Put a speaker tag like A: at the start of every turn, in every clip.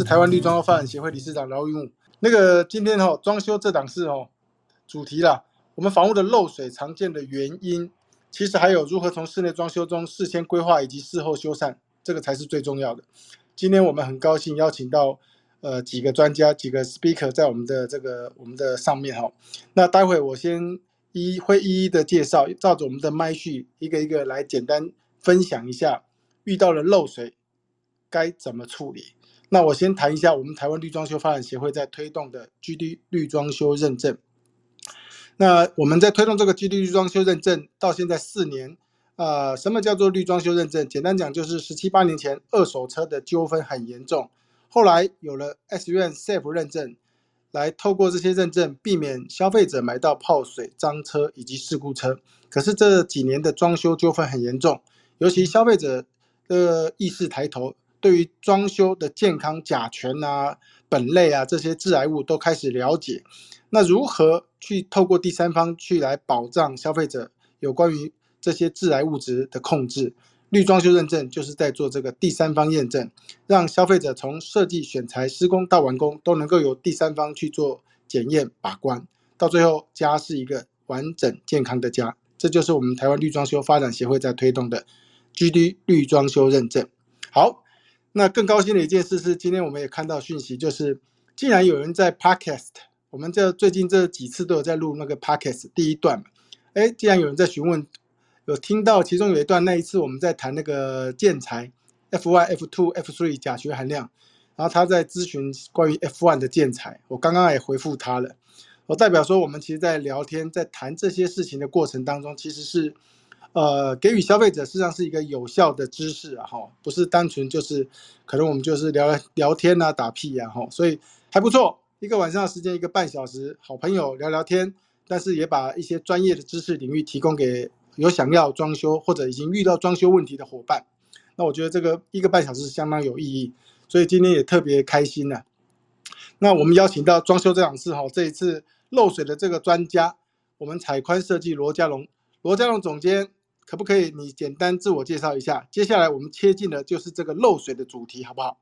A: 是台湾绿装发展协会理事长饶玉武。那个今天哈装修这档事哦，主题啦，我们房屋的漏水常见的原因，其实还有如何从室内装修中事先规划以及事后修缮，这个才是最重要的。今天我们很高兴邀请到呃几个专家、几个 speaker 在我们的这个我们的上面哈。那待会我先一会一一的介绍，照着我们的麦序一个一个来简单分享一下遇到了漏水该怎么处理。那我先谈一下我们台湾绿装修发展协会在推动的 GD 绿装修认证。那我们在推动这个 GD 绿装修认证到现在四年。呃，什么叫做绿装修认证？简单讲就是十七八年前二手车的纠纷很严重，后来有了 S U N Safe 认证，来透过这些认证避免消费者买到泡水、脏车以及事故车。可是这几年的装修纠纷很严重，尤其消费者的意识抬头，对于装修的健康、甲醛啊、苯类啊这些致癌物都开始了解。那如何去透过第三方去来保障消费者有关于？这些致癌物质的控制，绿装修认证就是在做这个第三方验证，让消费者从设计、选材、施工到完工都能够由第三方去做检验把关，到最后家是一个完整健康的家。这就是我们台湾绿装修发展协会在推动的 GD 绿装修认证。好，那更高兴的一件事是，今天我们也看到讯息，就是竟然有人在 Podcast，我们这最近这几次都有在录那个 Podcast 第一段嘛，哎，竟然有人在询问。有听到其中有一段，那一次我们在谈那个建材 F1、F two、F three 甲醛含量，然后他在咨询关于 F one 的建材，我刚刚也回复他了。我代表说，我们其实，在聊天、在谈这些事情的过程当中，其实是呃给予消费者实际上是一个有效的知识啊，哈，不是单纯就是可能我们就是聊聊天啊、打屁呀，哈，所以还不错，一个晚上时间，一个半小时，好朋友聊聊天，但是也把一些专业的知识领域提供给。有想要装修或者已经遇到装修问题的伙伴，那我觉得这个一个半小时相当有意义，所以今天也特别开心呢。那我们邀请到装修这档事哈，这一次漏水的这个专家，我们彩宽设计罗家龙，罗家龙总监，可不可以你简单自我介绍一下？接下来我们切进的就是这个漏水的主题，好不好？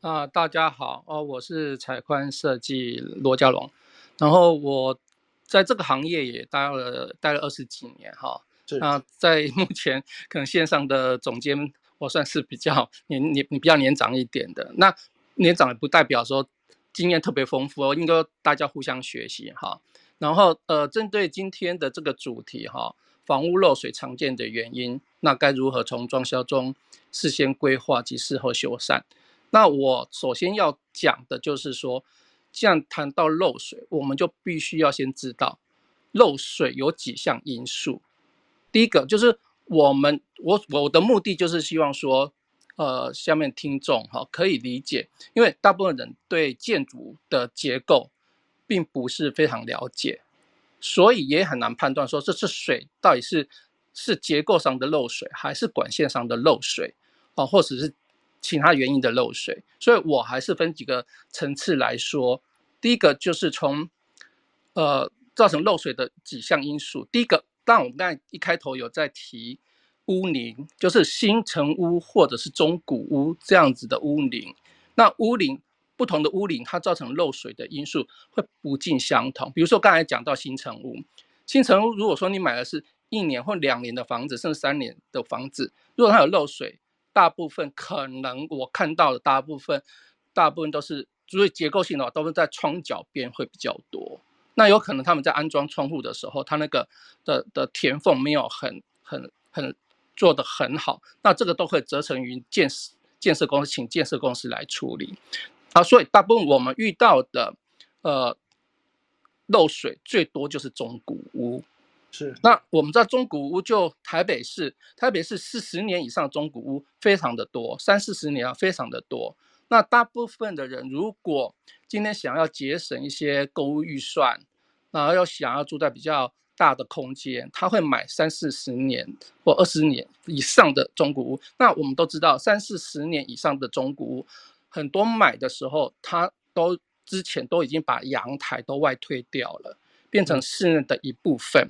B: 啊，大家好哦，我是采宽设计罗家龙，然后我在这个行业也待了待了二十几年哈。那在目前可能线上的总监，我算是比较年年你比较年长一点的。那年长也不代表说经验特别丰富哦，应该大家互相学习哈。然后呃，针对今天的这个主题哈，房屋漏水常见的原因，那该如何从装修中事先规划及事后修缮？那我首先要讲的就是说，既然谈到漏水，我们就必须要先知道漏水有几项因素。第一个就是我们，我我的目的就是希望说，呃，下面听众哈可以理解，因为大部分人对建筑的结构并不是非常了解，所以也很难判断说这次水到底是是结构上的漏水，还是管线上的漏水，啊，或者是其他原因的漏水。所以我还是分几个层次来说，第一个就是从呃造成漏水的几项因素，第一个。但我们刚才一开头有在提屋龄，就是新城屋或者是中古屋这样子的屋龄。那屋龄不同的屋龄，它造成漏水的因素会不尽相同。比如说刚才讲到新城屋，新城屋如果说你买的是一年或两年的房子，甚至三年的房子，如果它有漏水，大部分可能我看到的大部分，大部分都是，所以结构性的话，都是在窗角边会比较多。那有可能他们在安装窗户的时候，它那个的的填缝没有很很很做的很好，那这个都会责成于建设建设公司，请建设公司来处理。啊，所以大部分我们遇到的呃漏水最多就是中古屋。
A: 是。
B: 那我们知道中古屋就台北市，台北市四十年以上中古屋非常的多，三四十年啊非常的多。那大部分的人如果今天想要节省一些购物预算，然后又想要住在比较大的空间，他会买三四十年或二十年以上的中古屋。那我们都知道，三四十年以上的中古屋，很多买的时候，他都之前都已经把阳台都外推掉了，变成室内的一部分。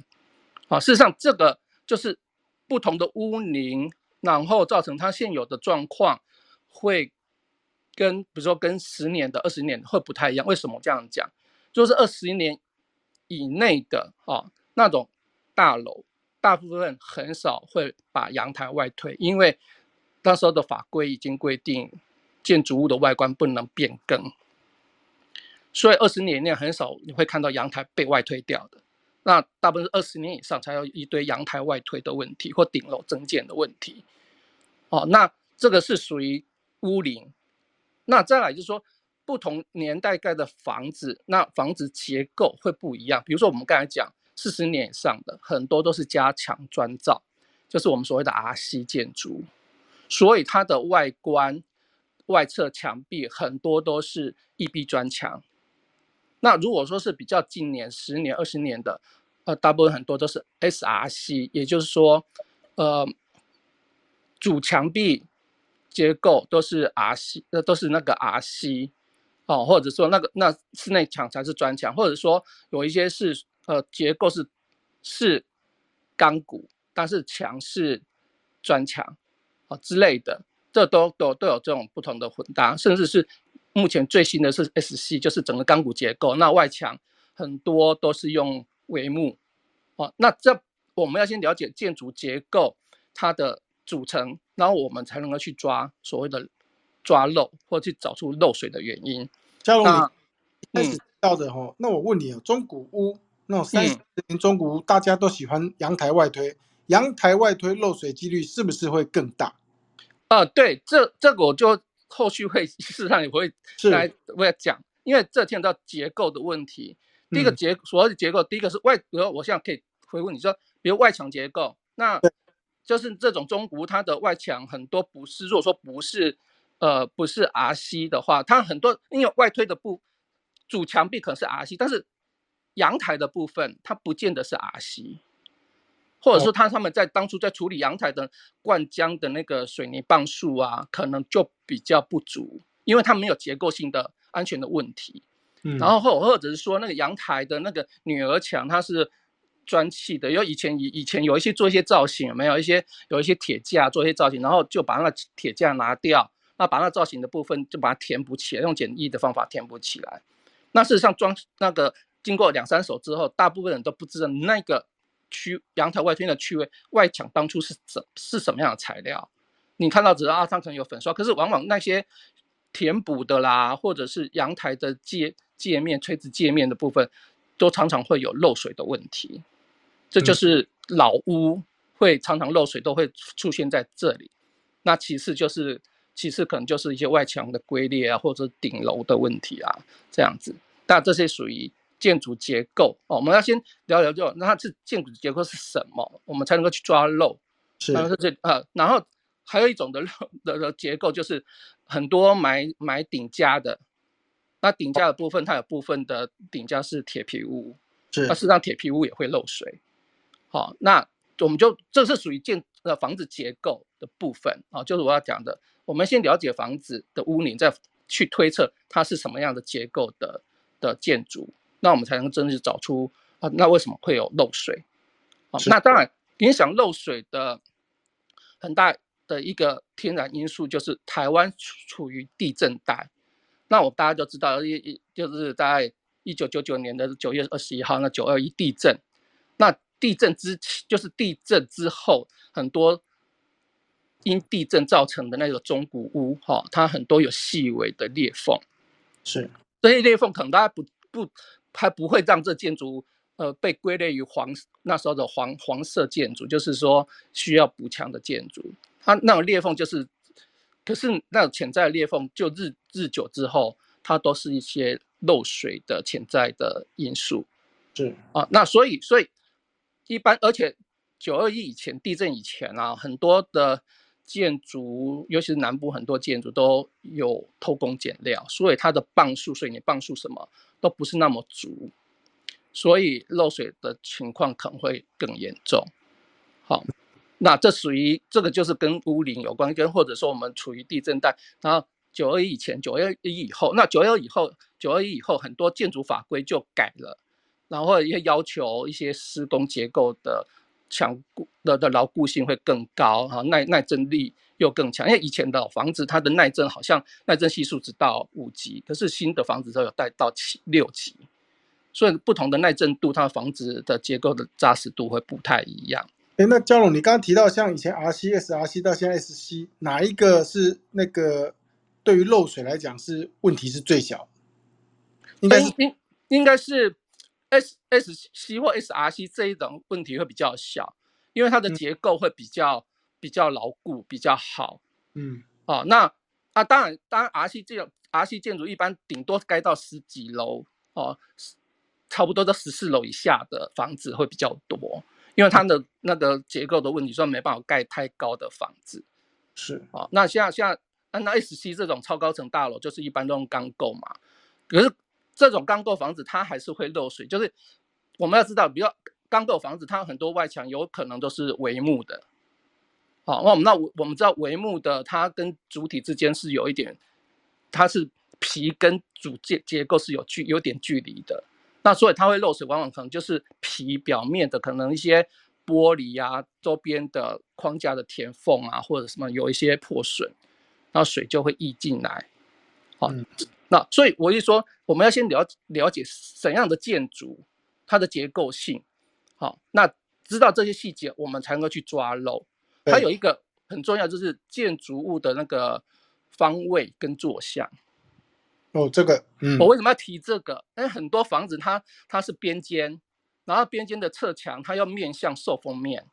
B: 啊，事实上这个就是不同的屋龄，然后造成它现有的状况会。跟比如说跟十年的、二十年会不太一样。为什么这样讲？就是二十年以内的啊那种大楼，大部分很少会把阳台外推，因为那时候的法规已经规定建筑物的外观不能变更，所以二十年内很少你会看到阳台被外推掉的。那大部分是二十年以上才有一堆阳台外推的问题或顶楼增建的问题。哦，那这个是属于屋龄。那再来就是说，不同年代盖的房子，那房子结构会不一样。比如说我们刚才讲四十年以上的，很多都是加强砖造，就是我们所谓的 RC 建筑，所以它的外观、外侧墙壁很多都是异壁砖墙。那如果说是比较近年十年、二十年的，呃，大部分很多都是 SRC，也就是说，呃，主墙壁结构都是 RC，呃，都是那个 RC，哦，或者说那个那室内墙才是砖墙，或者说有一些是呃结构是是钢骨，但是墙是砖墙，啊之类的，这都都都有这种不同的混搭，甚至是。目前最新的是 S C，就是整个钢骨结构。那外墙很多都是用帷幕，哦，那这我们要先了解建筑结构它的组成，然后我们才能够去抓所谓的抓漏，或去找出漏水的原因。
A: 嘉龙，你开始到的哈，那我问你啊，中古屋那种三十年中古屋，大家都喜欢阳台外推，阳台外推漏水几率是不是会更大？
B: 啊，对，这这个我就。后续会 事实上也会来我要讲，因为这牵到结构的问题。第一个结所谓的结构，第一个是外，比如我现在可以回问你说，比如外墙结构，那就是这种中古它的外墙很多不是，如果说不是呃不是 RC 的话，它很多因为外推的部主墙壁可能是 RC，但是阳台的部分它不见得是 RC。或者说他他们在当初在处理阳台的灌浆的那个水泥棒数啊，可能就比较不足，因为它没有结构性的安全的问题。嗯，然后或或者是说那个阳台的那个女儿墙，它是砖砌的，因为以前以以前有一些做一些造型，有没有一些有一些铁架做一些造型，然后就把那个铁架拿掉，那把那造型的部分就把它填补起来，用简易的方法填补起来。那事实上装那个经过两三手之后，大部分人都不知道那个。区阳台外推的区位外墙当初是怎是什么样的材料？你看到只是啊，上层有粉刷，可是往往那些填补的啦，或者是阳台的界界面、垂直界面的部分，都常常会有漏水的问题。这就是老屋会常常漏水，都会出现在这里。那其次就是，其次可能就是一些外墙的龟裂啊，或者顶楼的问题啊，这样子。但这些属于。建筑结构哦，我们要先聊聊就那它是建筑结构是什么，我们才能够去抓漏。
A: 是，
B: 然后这呃，然后还有一种的漏的的结构就是很多买买顶架的，那顶架的部分它有部分的顶架是铁皮屋，
A: 是，
B: 那事实上铁皮屋也会漏水。好，那我们就这是属于建呃房子结构的部分啊，就是我要讲的，我们先了解房子的屋龄，再去推测它是什么样的结构的的建筑。那我们才能真正找出啊，那为什么会有漏水？啊，那当然影响漏水的很大的一个天然因素就是台湾处于地震带。那我大家都知道，一一就是在一九九九年的九月二十一号，那九二一地震。那地震之前就是地震之后，很多因地震造成的那个中古屋，哈，它很多有细微的裂缝。
A: 是
B: 这些裂缝可能大家不不。它不会让这建筑呃被归类于黄那时候的黄黄色建筑，就是说需要补强的建筑。它那种裂缝就是，可是那潜在的裂缝就日日久之后，它都是一些漏水的潜在的因素。
A: 是
B: 啊，那所以所以一般，而且九二一以前地震以前啊，很多的建筑，尤其是南部很多建筑都有偷工减料，所以它的磅数，所以你磅数什么？都不是那么足，所以漏水的情况可能会更严重。好，那这属于这个就是跟屋龄有关，跟或者说我们处于地震带。然后九二一以前、九二一以后，那九二以后、九二一以后，很多建筑法规就改了，然后也要求一些施工结构的强固的的牢固性会更高哈，耐耐震力又更强。因为以前的房子它的耐震好像耐震系数只到五级，可是新的房子都有带到七六级，所以不同的耐震度，它的房子的结构的扎实度会不太一样。
A: 哎，那焦龙，你刚刚提到像以前 R C S R C 到现在 S C，哪一个是那个对于漏水来讲是问题是最小？
B: 应该是应应该是 S S C 或 S R C 这一种问题会比较小，因为它的结构会比较比较牢固，比较好。嗯，哦，那啊，当然，当然 R C 这种 R C 建筑一般顶多盖到十几楼哦，差不多在十四楼以下的房子会比较多。因为它的那个结构的问题，所以没办法盖太高的房子。
A: 是
B: 啊，那像像那 S C 这种超高层大楼，就是一般都用钢构嘛。可是这种钢构房子，它还是会漏水。就是我们要知道，比如钢构房子，它很多外墙有可能都是帷幕的。好，那我们那我们知道帷幕的，它跟主体之间是有一点，它是皮跟主结结构是有距有点距离的。那所以它会漏水，往往可能就是皮表面的可能一些玻璃啊，周边的框架的填缝啊，或者什么有一些破损，然后水就会溢进来。好，那所以我就说，我们要先了了解怎样的建筑它的结构性，好，那知道这些细节，我们才能够去抓漏。它有一个很重要，就是建筑物的那个方位跟坐向。
A: 哦，这个，嗯，
B: 我为什么要提这个？因为很多房子它它是边间，然后边间的侧墙它要面向受风面，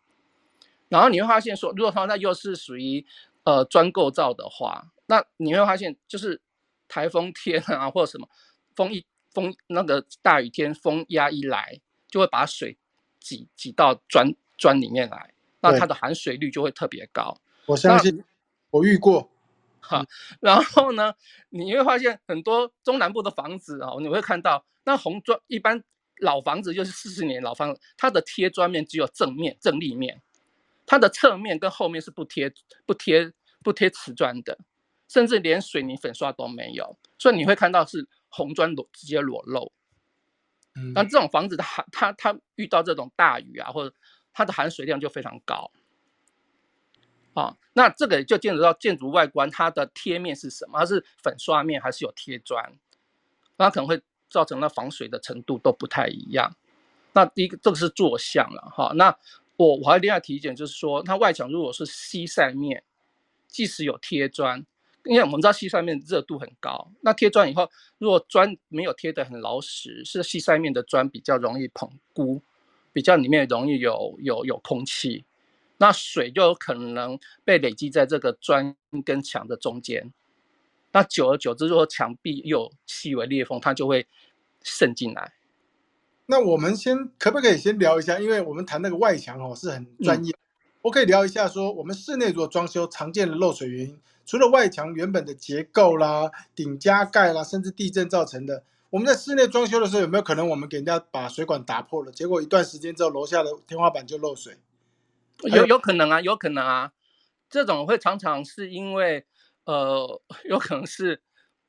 B: 然后你会发现说，如果它在又是属于呃砖构造的话，那你会发现就是台风天啊或者什么风一风那个大雨天风压一来，就会把水挤挤到砖砖里面来，那它的含水率就会特别高。
A: 我相信我遇过。
B: 哈，然后呢，你会发现很多中南部的房子哦，你会看到那红砖，一般老房子就是四十年老房子，它的贴砖面只有正面正立面，它的侧面跟后面是不贴不贴不贴瓷砖的，甚至连水泥粉刷都没有，所以你会看到是红砖裸直接裸露。嗯，但这种房子它它它遇到这种大雨啊，或者它的含水量就非常高。啊，那这个就见得到建筑外观，它的贴面是什么？它是粉刷面还是有贴砖？那可能会造成那防水的程度都不太一样。那第一个，这个是坐向了哈。那我我还另外提一点，就是说，它外墙如果是西晒面，即使有贴砖，因为我们知道西晒面热度很高，那贴砖以后，如果砖没有贴得很牢实，是西晒面的砖比较容易膨箍，比较里面容易有有有空气。那水就有可能被累积在这个砖跟墙的中间，那久而久之，如果墙壁有细微裂缝，它就会渗进来。
A: 那我们先可不可以先聊一下？因为我们谈那个外墙哦是很专业，我可以聊一下说，我们室内如果装修常见的漏水原因，除了外墙原本的结构啦、顶加盖啦，甚至地震造成的，我们在室内装修的时候有没有可能我们给人家把水管打破了，结果一段时间之后楼下的天花板就漏水？
B: 有有可能啊，有可能啊，这种会常常是因为，呃，有可能是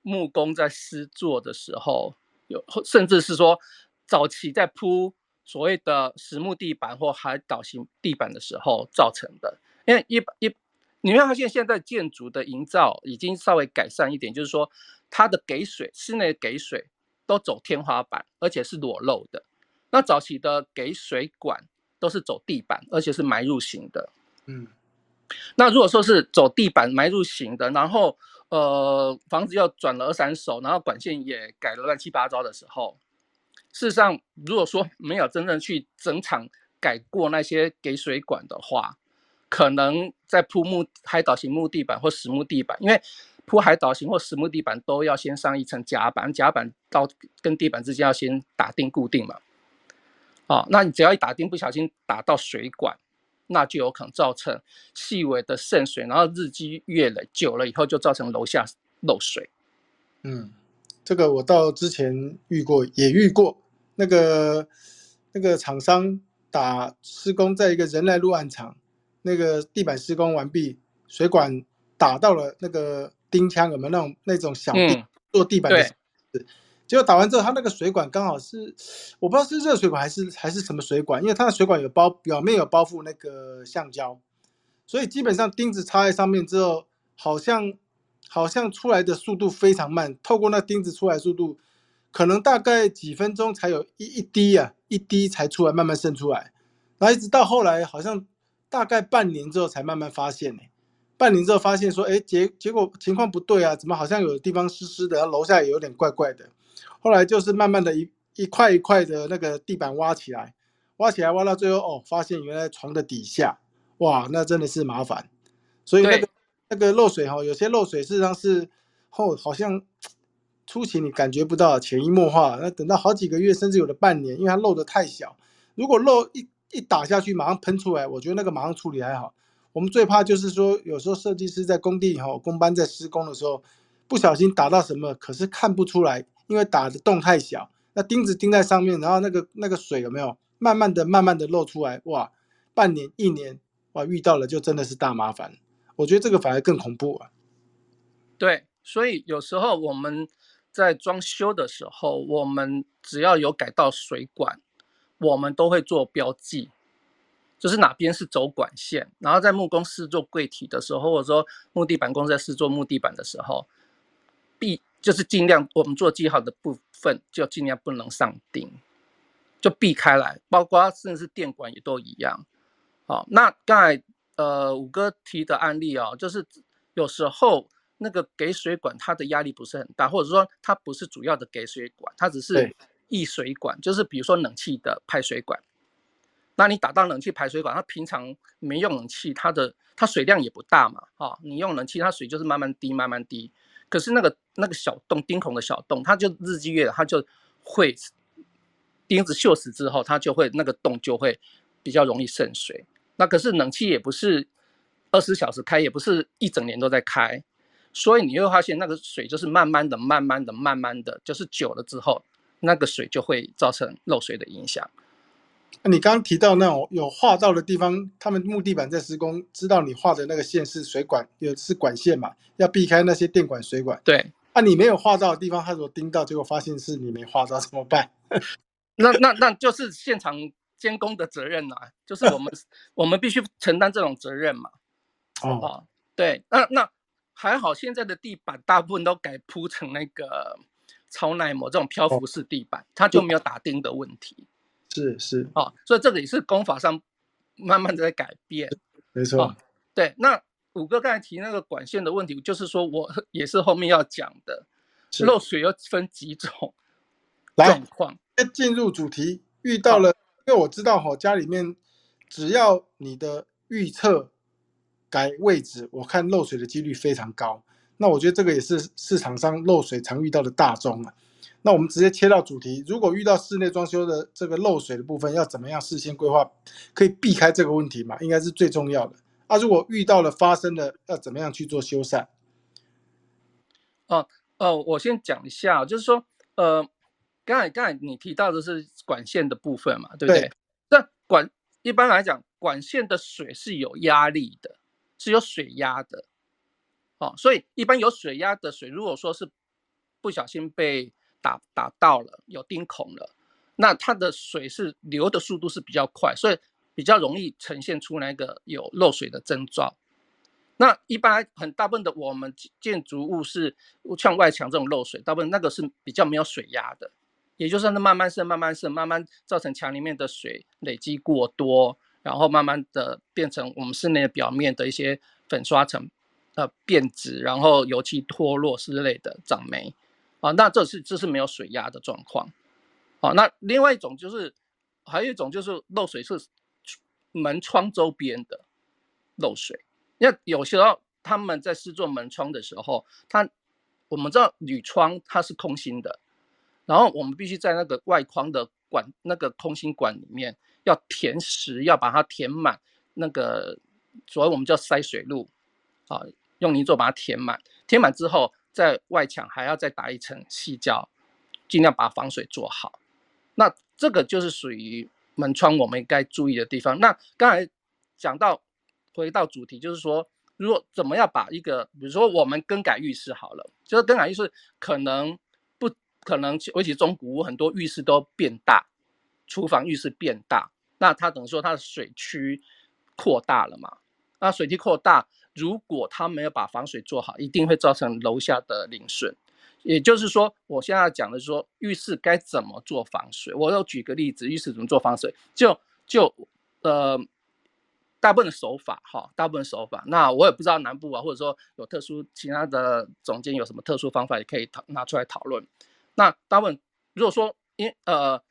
B: 木工在施作的时候，有甚至是说早期在铺所谓的实木地板或海岛型地板的时候造成的。因为一一你会发现现在建筑的营造已经稍微改善一点，就是说它的给水室内给水都走天花板，而且是裸露的。那早期的给水管。都是走地板，而且是埋入型的。嗯，那如果说是走地板埋入型的，然后呃房子又转了二三手，然后管线也改了乱七八糟的时候，事实上如果说没有真正去整场改过那些给水管的话，可能在铺木海岛型木地板或实木地板，因为铺海岛型或实木地板都要先上一层夹板，夹板到跟地板之间要先打钉固定嘛。哦，那你只要一打钉不小心打到水管，那就有可能造成细微的渗水，然后日积月累，久了以后就造成楼下漏水。
A: 嗯，这个我到之前遇过，也遇过那个那个厂商打施工在一个人来路暗场，那个地板施工完毕，水管打到了那个钉枪，有没有那种那种小钉做地板的？结果打完之后，它那个水管刚好是，我不知道是热水管还是还是什么水管，因为它的水管有包表面有包覆那个橡胶，所以基本上钉子插在上面之后，好像好像出来的速度非常慢，透过那钉子出来速度，可能大概几分钟才有一一滴啊，一滴才出来，慢慢渗出来，然后一直到后来好像大概半年之后才慢慢发现呢。半年之后发现说，哎，结结果情况不对啊，怎么好像有的地方湿湿的，然后楼下也有点怪怪的。后来就是慢慢的一一块一块的那个地板挖起来，挖起来挖到最后，哦，发现原来床的底下，哇，那真的是麻烦。所以那个那个漏水哈，有些漏水事实上是后好像初期你感觉不到，潜移默化，那等到好几个月，甚至有的半年，因为它漏的太小，如果漏一一打下去马上喷出来，我觉得那个马上处理还好。我们最怕就是说，有时候设计师在工地哈，工班在施工的时候，不小心打到什么，可是看不出来，因为打的洞太小，那钉子钉在上面，然后那个那个水有没有慢慢的、慢慢的漏出来？哇，半年、一年，哇，遇到了就真的是大麻烦。我觉得这个反而更恐怖啊。
B: 对，所以有时候我们在装修的时候，我们只要有改到水管，我们都会做标记。就是哪边是走管线，然后在木工试做柜体的时候，或者说木地板工在试做木地板的时候，避就是尽量我们做记号的部分就尽量不能上钉，就避开来，包括甚至是电管也都一样。好，那刚才呃五哥提的案例哦，就是有时候那个给水管它的压力不是很大，或者说它不是主要的给水管，它只是溢水管，就是比如说冷气的排水管。那你打到冷气排水管，它平常没用冷气，它的它水量也不大嘛，哈，你用冷气，它水就是慢慢滴，慢慢滴。可是那个那个小洞钉孔的小洞，它就日积月累，它就会钉子锈死之后，它就会那个洞就会比较容易渗水。那可是冷气也不是二十小时开，也不是一整年都在开，所以你会发现那个水就是慢慢的、慢慢的、慢慢的，就是久了之后，那个水就会造成漏水的影响。
A: 你刚刚提到那种有画到的地方，他们木地板在施工，知道你画的那个线是水管，有是管线嘛，要避开那些电管水管。
B: 对，
A: 啊，你没有画到的地方，他如果盯到，结果发现是你没画到，怎么办？
B: 那那那就是现场监工的责任呐，就是我们 我们必须承担这种责任嘛。哦，对，那那还好，现在的地板大部分都改铺成那个超耐磨这种漂浮式地板，它就没有打钉的问题。
A: 是是
B: 哦，所以这个也是功法上慢慢的在改变，
A: 没错。
B: 对，那五哥刚才提那个管线的问题，就是说我 也是后面要讲的，漏水又分几种 状况。
A: 进入主题，遇到了，因为我知道哈，家里面只要你的预测改位置，我看漏水的几率非常高。那我觉得这个也是市场上漏水常遇到的大宗啊。那我们直接切到主题。如果遇到室内装修的这个漏水的部分，要怎么样事先规划，可以避开这个问题嘛？应该是最重要的。啊，如果遇到了发生的，要怎么样去做修缮？
B: 哦哦，我先讲一下，就是说，呃，刚才刚才你提到的是管线的部分嘛，对不对？那管一般来讲，管线的水是有压力的，是有水压的。哦，所以一般有水压的水，如果说是不小心被打打到了有钉孔了，那它的水是流的速度是比较快，所以比较容易呈现出那个有漏水的征兆。那一般很大部分的我们建筑物是像外墙这种漏水，大部分那个是比较没有水压的，也就是那慢慢渗、慢慢渗、慢慢造成墙里面的水累积过多，然后慢慢的变成我们室内表面的一些粉刷层呃变质，然后油漆脱落之类的长霉。啊，那这是这是没有水压的状况，好，那另外一种就是还有一种就是漏水是门窗周边的漏水，因为有时候他们在试做门窗的时候，它我们知道铝窗它是空心的，然后我们必须在那个外框的管那个空心管里面要填实，要把它填满，那个所谓我们叫塞水路，啊，用泥做把它填满，填满之后。在外墙还要再打一层细胶，尽量把防水做好。那这个就是属于门窗我们该注意的地方。那刚才讲到，回到主题，就是说，如果怎么样把一个，比如说我们更改浴室好了，就是更改浴室可能可能尤其中古屋很多浴室都变大，厨房浴室变大，那它等于说它的水区扩大了嘛？那水区扩大，如果它没有把防水做好，一定会造成楼下的淋损。也就是说，我现在讲的是说浴室该怎么做防水。我又举个例子，浴室怎么做防水？就就呃。大部分的手法，哈，大部分手法，那我也不知道南部啊，或者说有特殊其他的总监有什么特殊方法，也可以讨拿出来讨论。那大部分如果说，因呃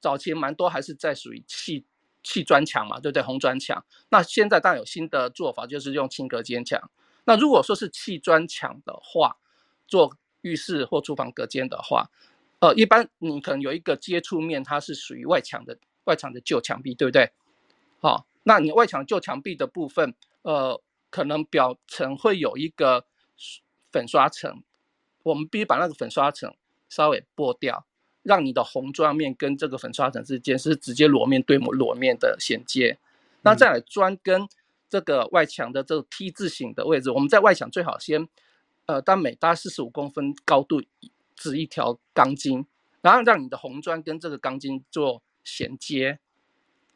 B: 早期蛮多还是在属于砌砌砖墙嘛，对不对？红砖墙。那现在当然有新的做法，就是用轻隔间墙。那如果说是砌砖墙的话，做浴室或厨房隔间的话，呃，一般你可能有一个接触面，它是属于外墙的外墙的旧墙壁，对不对？好。那你外墙旧墙壁的部分，呃，可能表层会有一个粉刷层，我们必须把那个粉刷层稍微剥掉，让你的红砖面跟这个粉刷层之间是直接裸面对裸面的衔接。那再来砖跟这个外墙的这个 T 字形的位置，我们在外墙最好先，呃，当每搭四十五公分高度指一条钢筋，然后让你的红砖跟这个钢筋做衔接，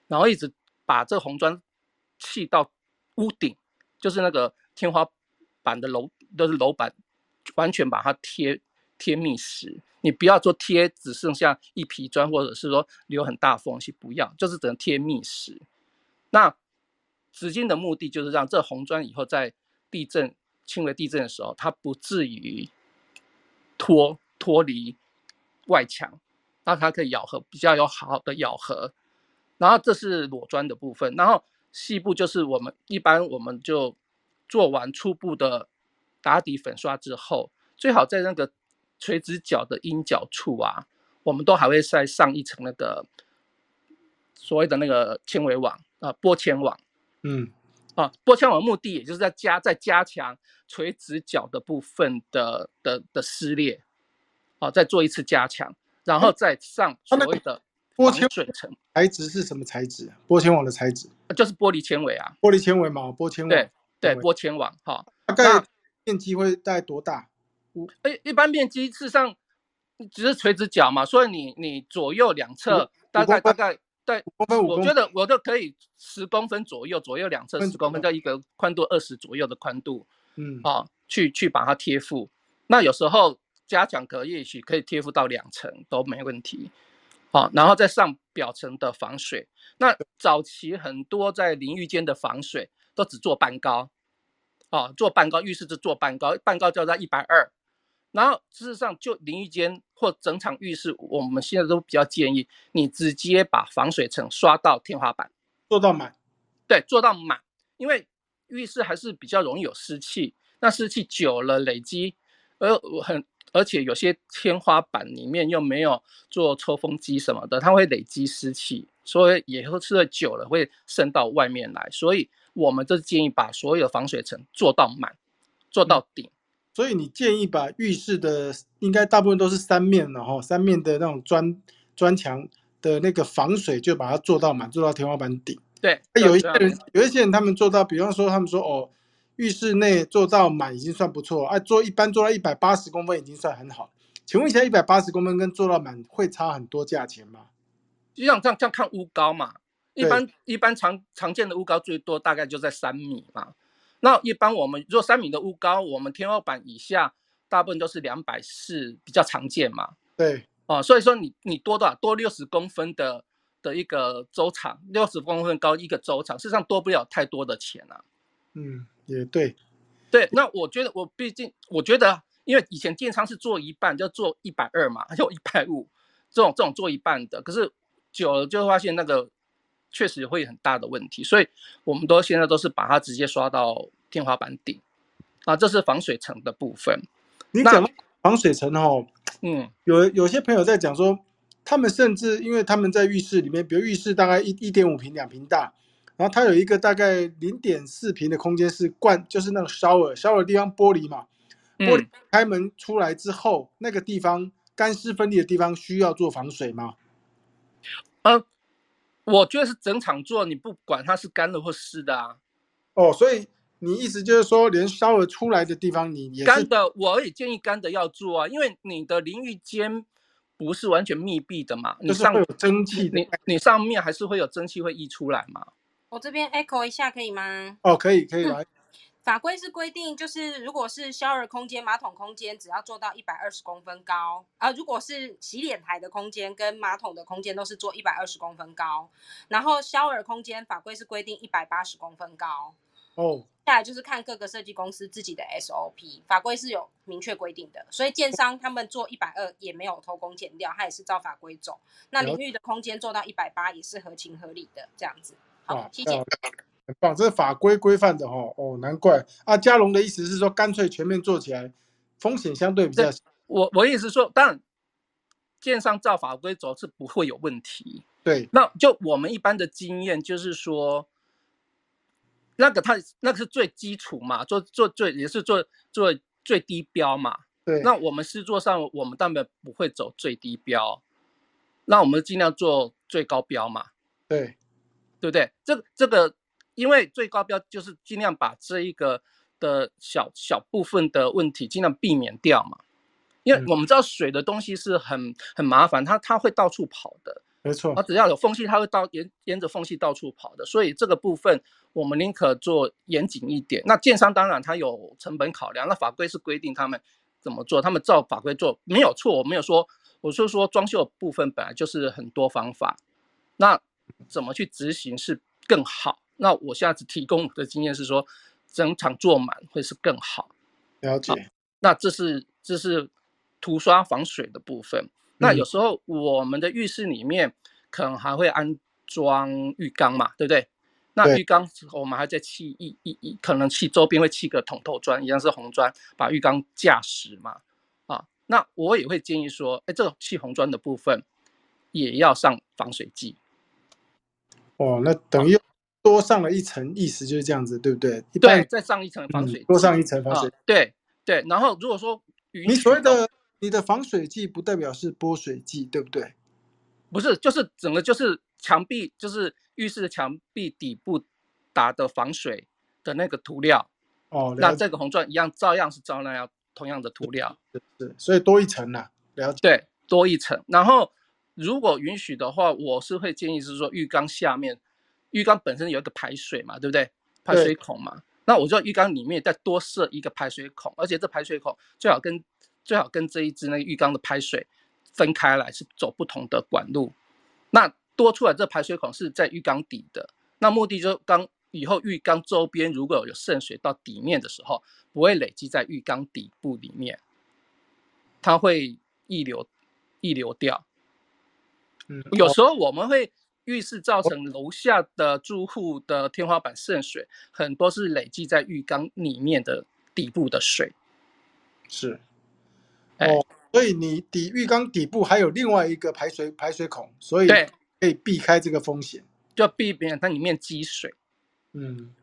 B: 然后一直。把这红砖砌到屋顶，就是那个天花板的楼就是楼板，完全把它贴贴密实。你不要说贴只剩下一皮砖，或者是说留很大缝隙，不要，就是只能贴密实。那纸巾的目的就是让这红砖以后在地震轻微地震的时候，它不至于脱脱离外墙，那它可以咬合比较有好的咬合。然后这是裸砖的部分，然后细部就是我们一般我们就做完初步的打底粉刷之后，最好在那个垂直角的阴角处啊，我们都还会再上一层那个所谓的那个纤维网啊，玻纤网。嗯，啊，玻纤网目的也就是在加在加强垂直角的部分的的的撕裂，啊，再做一次加强，然后再上所谓的。
A: 玻纤水层材质是什么材质？玻纤网的材质
B: 就是玻璃纤维啊，
A: 玻璃纤维嘛，玻纤网。
B: 对对，玻纤网哈。
A: 大概面积会大概多大？
B: 哎，一般面积事实上只是垂直角嘛，所以你你左右两侧大概大概对，我觉得我都可以十公分左右，左右两侧十公分，在一个宽度二十左右的宽度，嗯，啊，去去把它贴附。那有时候加强隔也许可以贴附到两层都没问题。好，然后再上表层的防水。那早期很多在淋浴间的防水都只做半高，啊，做半高，浴室就做半高，半高就在一百二。然后事实上，就淋浴间或整场浴室，我们现在都比较建议你直接把防水层刷到天花板，
A: 做到满。
B: 对，做到满，因为浴室还是比较容易有湿气，那湿气久了累积，而我很。而且有些天花板里面又没有做抽风机什么的，它会累积湿气，所以以后吃的久了会渗到外面来。所以我们就建议把所有防水层做到满，做到顶。
A: 所以你建议把浴室的应该大部分都是三面的哈，三面的那种砖砖墙的那个防水就把它做到满，做到天花板顶。
B: 对，
A: 有一些人有一些人他们做到，比方说他们说哦。浴室内做到满已经算不错，哎，做一般做到一百八十公分已经算很好。请问一下，一百八十公分跟做到满会差很多价钱吗？
B: 就像这样这样看屋高嘛，一般一般常常见的屋高最多大概就在三米嘛。那一般我们做三米的屋高，我们天花板以下大部分都是两百四，比较常见嘛。
A: 对，
B: 哦，所以说你你多多少多六十公分的的一个周长，六十公分高一个周长，事实上多不了太多的钱啊。
A: 嗯。也对，
B: 对，那我觉得我毕竟我觉得，因为以前建仓是做一半就做一百二嘛，就一百五，这种这种做一半的，可是久了就发现那个确实会很大的问题，所以我们都现在都是把它直接刷到天花板顶，啊，这是防水层的部分。
A: 你讲防水层哦，嗯，有有些朋友在讲说，他们甚至因为他们在浴室里面，比如浴室大概一一点五平两平大。然后它有一个大概零点四平的空间是灌，就是那个 shower shower 地方玻璃嘛，玻璃开门出来之后，那个地方干湿分离的地方需要做防水吗？
B: 呃，我觉得是整场做，你不管它是干的或湿的啊。
A: 哦，所以你意思就是说，连 shower 出来的地方你也
B: 干的，我也建议干的要做啊，因为你的淋浴间不是完全密闭的嘛，
A: 就是会有蒸汽，
B: 你你上面还是会有蒸汽会溢出来嘛。
C: 我这边 echo 一下可以吗？
A: 哦，可以，可以 来。
C: 法规是规定，就是如果是消儿空间、马桶空间，只要做到一百二十公分高啊。如果是洗脸台的空间跟马桶的空间，都是做一百二十公分高。然后消儿空间法规是规定一百八十公分高。
A: 哦。
C: 下来就是看各个设计公司自己的 SOP，法规是有明确规定的。所以建商他们做一百二也没有偷工减料，他也是照法规走。那淋浴的空间做到一百八也是合情合理的这样子。好，谢谢。
A: 很棒，这是法规规范的哈哦，难怪啊。嘉龙的意思是说，干脆全面做起来，风险相对比较小。
B: 我我意思说，当然，建商照法规走是不会有问题。
A: 对，
B: 那就我们一般的经验就是说，那个他那个是最基础嘛，做做最也是做做最低标嘛。
A: 对，
B: 那我们是做上，我们当然不会走最低标，那我们尽量做最高标嘛。
A: 对，
B: 对不对？这这个。因为最高标就是尽量把这一个的小小部分的问题尽量避免掉嘛，因为我们知道水的东西是很很麻烦，它它会到处跑的，
A: 没错，
B: 它只要有缝隙，它会到沿沿着缝隙到处跑的，所以这个部分我们宁可做严谨一点。那建商当然他有成本考量，那法规是规定他们怎么做，他们照法规做没有错，我没有说，我是说装修部分本来就是很多方法，那怎么去执行是更好。那我现在只提供的经验是说，整场做满会是更好。
A: 了解。
B: 那这是这是涂刷防水的部分。那有时候我们的浴室里面可能还会安装浴缸嘛，对不对？那浴缸我们还在砌一一一，可能砌周边会砌个桶透砖，一样是红砖，把浴缸架实嘛。啊，那我也会建议说，哎，这个砌红砖的部分也要上防水剂。
A: 哦，那等于。多上了一层，意思就是这样子，对不对？
B: 对，再上一层防水，
A: 多上一层防水。
B: 对对，然后如果说
A: 你所谓的你的防水剂，不代表是泼水剂，对不对？
B: 不是，就是整个就是墙壁，就是浴室的墙壁底部打的防水的那个涂料。
A: 哦，
B: 那这个红砖一样，照样是照那样同样的涂料。
A: 是，所以多一层呐，了解。
B: 对，多一层。然后如果允许的话，我是会建议是说浴缸下面。浴缸本身有一个排水嘛，对不对？排水孔嘛，那我就浴缸里面再多设一个排水孔，而且这排水孔最好跟最好跟这一只那个浴缸的排水分开来，是走不同的管路。那多出来这排水孔是在浴缸底的，那目的就刚以后浴缸周边如果有渗水到底面的时候，不会累积在浴缸底部里面，它会溢流溢流掉。
A: 嗯，
B: 有时候我们会。浴室造成楼下的住户的天花板渗水，很多是累积在浴缸里面的底部的水。
A: 是，哦，所以你底浴缸底部还有另外一个排水排水孔，所以可以避开这个风险，
B: 就避免它里面积水。
A: 嗯，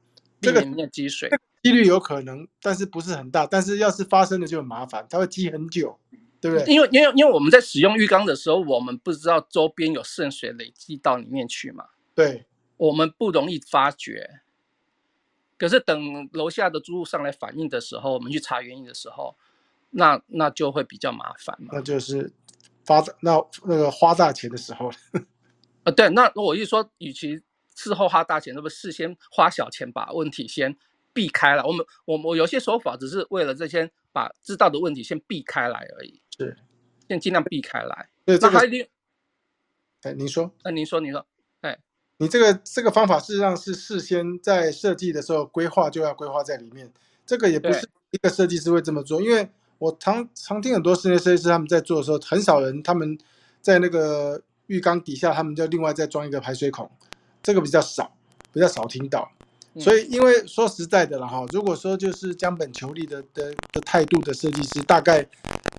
B: 这个里面积水
A: 几率有可能，但是不是很大。但是要是发生了就很麻烦，它会积很久。对不对？
B: 因为因为因为我们在使用浴缸的时候，我们不知道周边有渗水累积到里面去嘛。
A: 对，
B: 我们不容易发觉。可是等楼下的住户上来反映的时候，我们去查原因的时候，那那就会比较麻烦嘛。
A: 那就是发那那个花大钱的时候。
B: 呃，对，那我一说，与其事后花大钱，那不事先花小钱把问题先避开了。我们我我有些手法只是为了这些。把知道的问题先避开来而已，
A: 是，
B: 先尽量避开来。
A: 对，
B: 那还另，
A: 哎，您说，
B: 那您说，您说，哎，
A: 你这个这个方法事实上是事先在设计的时候规划就要规划在里面，这个也不是一个设计师会这么做，因为我常常听很多室内设计师他们在做的时候，很少人他们在那个浴缸底下，他们就另外再装一个排水孔，这个比较少，比较少听到。所以，因为说实在的了哈，如果说就是将本求利的的的态度的设计师，大概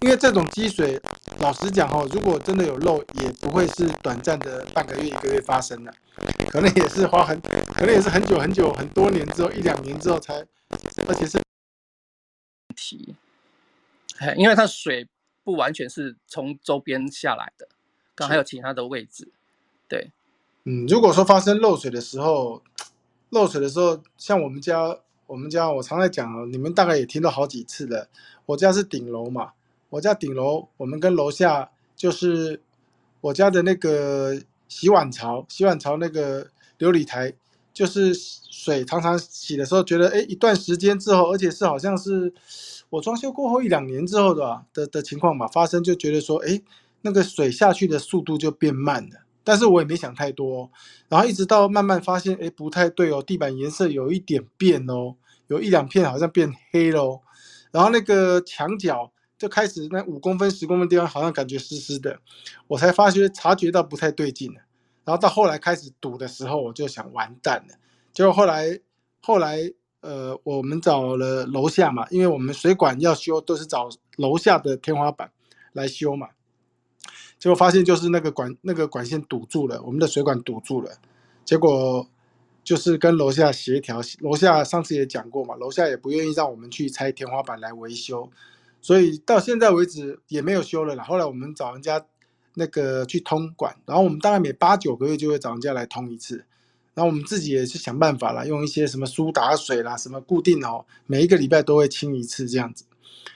A: 因为这种积水，老实讲哈，如果真的有漏，也不会是短暂的半个月一个月发生的，可能也是花很，可能也是很久很久很多年之后一两年之后才，而且是
B: 题，哎，因为它水不完全是从周边下来的，刚还有其他的位置，对，
A: 嗯，如果说发生漏水的时候。漏水的时候，像我们家，我们家我常在讲哦，你们大概也听到好几次了。我家是顶楼嘛，我家顶楼，我们跟楼下就是我家的那个洗碗槽，洗碗槽那个琉璃台，就是水常常洗的时候，觉得哎，一段时间之后，而且是好像是我装修过后一两年之后的的的情况嘛，发生就觉得说，哎，那个水下去的速度就变慢了。但是我也没想太多，然后一直到慢慢发现，哎，不太对哦，地板颜色有一点变哦，有一两片好像变黑喽，然后那个墙角。就开始那五公分、十公分地方好像感觉湿湿的，我才发觉察觉到不太对劲了。然后到后来开始堵的时候，我就想完蛋了。结果后来后来呃，我们找了楼下嘛，因为我们水管要修都是找楼下的天花板来修嘛。结果发现就是那个管那个管线堵住了，我们的水管堵住了。结果就是跟楼下协调，楼下上次也讲过嘛，楼下也不愿意让我们去拆天花板来维修。所以到现在为止也没有修了啦。后来我们找人家那个去通管，然后我们大概每八九个月就会找人家来通一次。然后我们自己也是想办法啦，用一些什么苏打水啦，什么固定哦，每一个礼拜都会清一次这样子。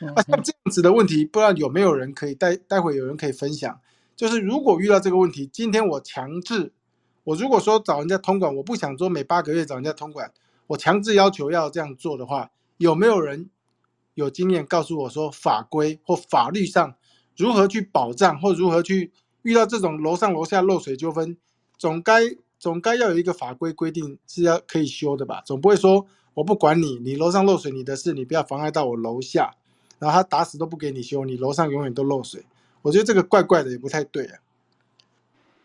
A: 啊，像这样子的问题，不知道有没有人可以待待会有人可以分享。就是如果遇到这个问题，今天我强制，我如果说找人家通管，我不想说每八个月找人家通管，我强制要求要这样做的话，有没有人？有经验告诉我说，法规或法律上如何去保障，或如何去遇到这种楼上楼下漏水纠纷，总该总该要有一个法规规定是要可以修的吧？总不会说我不管你，你楼上漏水你的事，你不要妨碍到我楼下，然后他打死都不给你修，你楼上永远都漏水。我觉得这个怪怪的，也不太对啊。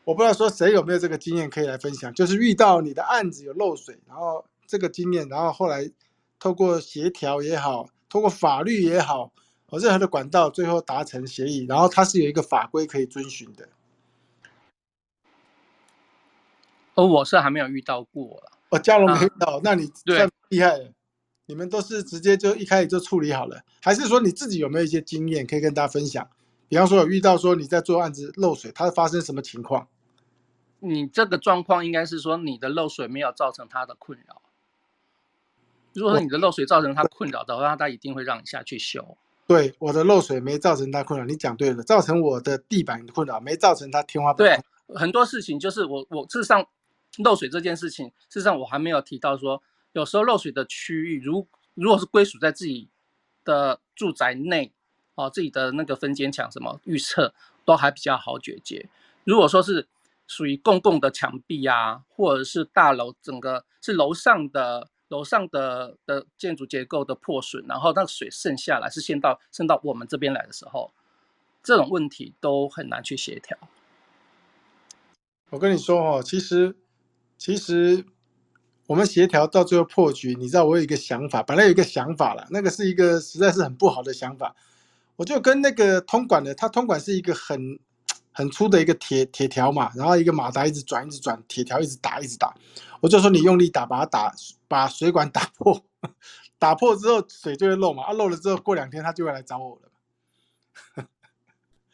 A: 我不知道说谁有没有这个经验可以来分享，就是遇到你的案子有漏水，然后这个经验，然后后来透过协调也好。透过法律也好，和任何的管道，最后达成协议，然后它是有一个法规可以遵循的。
B: 哦，我是还没有遇到过了。
A: 哦，嘉龙没遇到，那你算厉害了。你们都是直接就一开始就处理好了，还是说你自己有没有一些经验可以跟大家分享？比方说有遇到说你在做案子漏水，它发生什么情况？
B: 你这个状况应该是说你的漏水没有造成他的困扰。如果说你的漏水造成他困扰的话，他一定会让你下去修。
A: 对，我的漏水没造成他困扰，你讲对了，造成我的地板困扰，没造成他天花板。
B: 对，很多事情就是我我事实上漏水这件事情，事实上我还没有提到说，有时候漏水的区域，如如果是归属在自己的住宅内，哦，自己的那个分间墙什么预测都还比较好解决。如果说是属于公共的墙壁啊，或者是大楼整个是楼上的。楼上的的建筑结构的破损，然后那个水渗下来是先到渗到我们这边来的时候，这种问题都很难去协调。
A: 我跟你说哦，其实其实我们协调到最后破局，你知道我有一个想法，本来有一个想法了，那个是一个实在是很不好的想法，我就跟那个通管的，他通管是一个很。很粗的一个铁铁条嘛，然后一个马达一直转，一直转，铁条一直打，一直打。我就说你用力打，把它打，把水管打破。打破之后水就会漏嘛，啊漏了之后过两天他就会来找我了。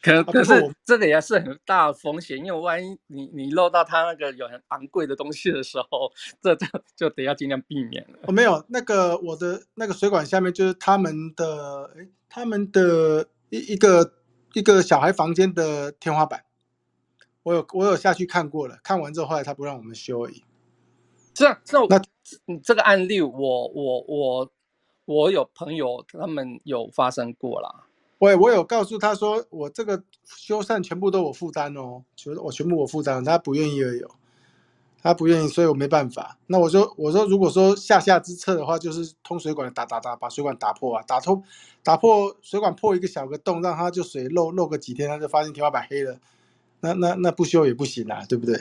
B: 可可是这个也是很大的风险，因为万一你你漏到他那个有很昂贵的东西的时候，这这就得要尽量避免了。
A: 哦，没有，那个我的那个水管下面就是他们的，哎，他们的一一个。一个小孩房间的天花板，我有我有下去看过了，看完之后后来他不让我们修而已。
B: 这这那这个案例，我我我我有朋友他们有发生过啦。
A: 我我有告诉他说，我这个修缮全部都我负担哦，全我全部我负担，他不愿意而已。哦他不愿意，所以我没办法。那我说，我说，如果说下下之策的话，就是通水管打打打，把水管打破啊，打通，打破水管破一个小个洞，让它就水漏漏个几天，他就发现天花板黑了。那那那不修也不行啊，对不对？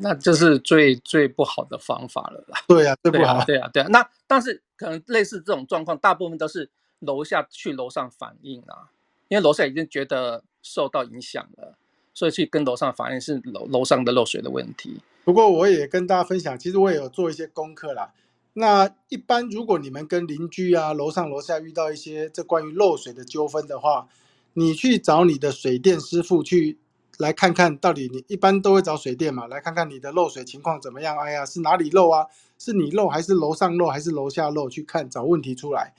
B: 那这是最最不好的方法了啦。
A: 对呀，最不好。
B: 对啊，对啊。那但是可能类似这种状况，大部分都是楼下去楼上反映啊，因为楼下已经觉得受到影响了。所以去跟楼上反映是楼楼上的漏水的问题。
A: 不过我也跟大家分享，其实我也有做一些功课啦。那一般如果你们跟邻居啊、楼上楼下遇到一些这关于漏水的纠纷的话，你去找你的水电师傅去来看看到底你一般都会找水电嘛，来看看你的漏水情况怎么样？哎呀，是哪里漏啊？是你漏还是楼上漏还是楼下漏？去看找问题出来。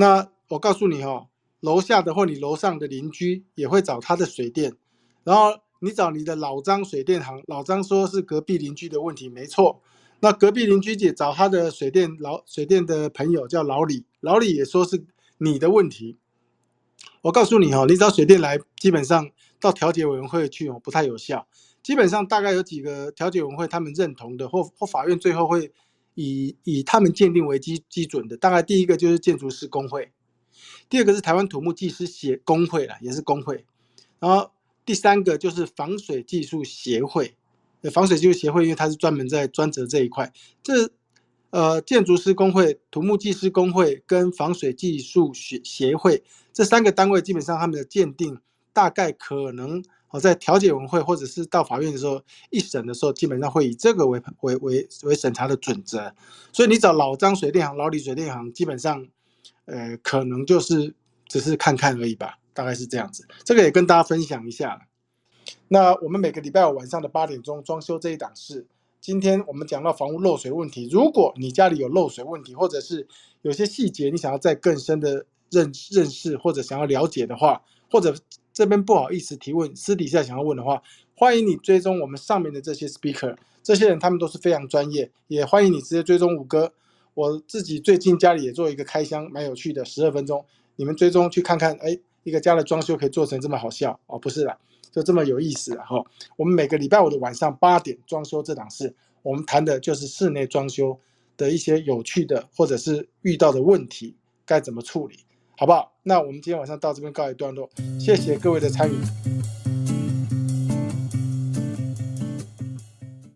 A: 那我告诉你哦，楼下的或你楼上的邻居也会找他的水电，然后你找你的老张水电行，老张说是隔壁邻居的问题，没错。那隔壁邻居姐找他的水电老水电的朋友叫老李，老李也说是你的问题。我告诉你哦，你找水电来，基本上到调解委员会去哦，不太有效。基本上大概有几个调解委员会他们认同的，或或法院最后会以以他们鉴定为基基准的。大概第一个就是建筑师工会，第二个是台湾土木技师协工会了，也是工会。然后第三个就是防水技术协会。防水技术协会，因为它是专门在专责这一块。这呃，建筑师工会、土木技师工会跟防水技术协协会这三个单位，基本上他们的鉴定大概可能哦，在调解委员会或者是到法院的时候一审的时候，基本上会以这个为为为为审查的准则。所以你找老张水电行、老李水电行，基本上呃，可能就是只是看看而已吧，大概是这样子。这个也跟大家分享一下。那我们每个礼拜五晚上的八点钟装修这一档是，今天我们讲到房屋漏水问题。如果你家里有漏水问题，或者是有些细节你想要再更深的认认识或者想要了解的话，或者这边不好意思提问，私底下想要问的话，欢迎你追踪我们上面的这些 speaker，这些人他们都是非常专业，也欢迎你直接追踪五哥。我自己最近家里也做一个开箱，蛮有趣的，十二分钟，你们追踪去看看，哎，一个家的装修可以做成这么好笑哦，不是啦。就这么有意思哈！我们每个礼拜五的晚上八点装修这档事，我们谈的就是室内装修的一些有趣的或者是遇到的问题该怎么处理，好不好？那我们今天晚上到这边告一段落，谢谢各位的参与。